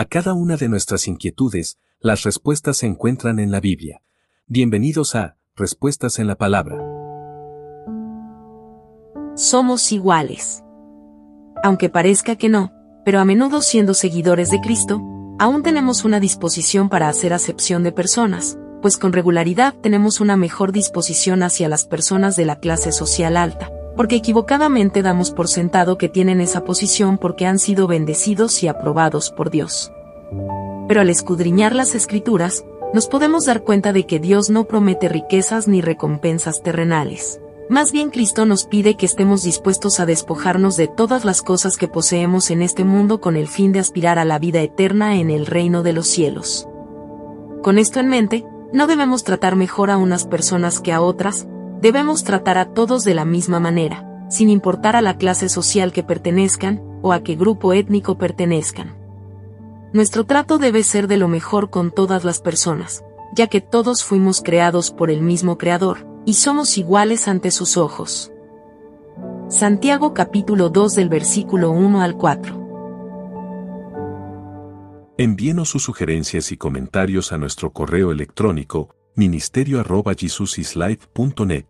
A cada una de nuestras inquietudes, las respuestas se encuentran en la Biblia. Bienvenidos a Respuestas en la Palabra. Somos iguales. Aunque parezca que no, pero a menudo siendo seguidores de Cristo, aún tenemos una disposición para hacer acepción de personas, pues con regularidad tenemos una mejor disposición hacia las personas de la clase social alta, porque equivocadamente damos por sentado que tienen esa posición porque han sido bendecidos y aprobados por Dios. Pero al escudriñar las escrituras, nos podemos dar cuenta de que Dios no promete riquezas ni recompensas terrenales. Más bien Cristo nos pide que estemos dispuestos a despojarnos de todas las cosas que poseemos en este mundo con el fin de aspirar a la vida eterna en el reino de los cielos. Con esto en mente, no debemos tratar mejor a unas personas que a otras, debemos tratar a todos de la misma manera, sin importar a la clase social que pertenezcan, o a qué grupo étnico pertenezcan. Nuestro trato debe ser de lo mejor con todas las personas, ya que todos fuimos creados por el mismo Creador, y somos iguales ante sus ojos. Santiago capítulo 2 del versículo 1 al 4. Envíenos sus sugerencias y comentarios a nuestro correo electrónico ministerio.jesusislife.net.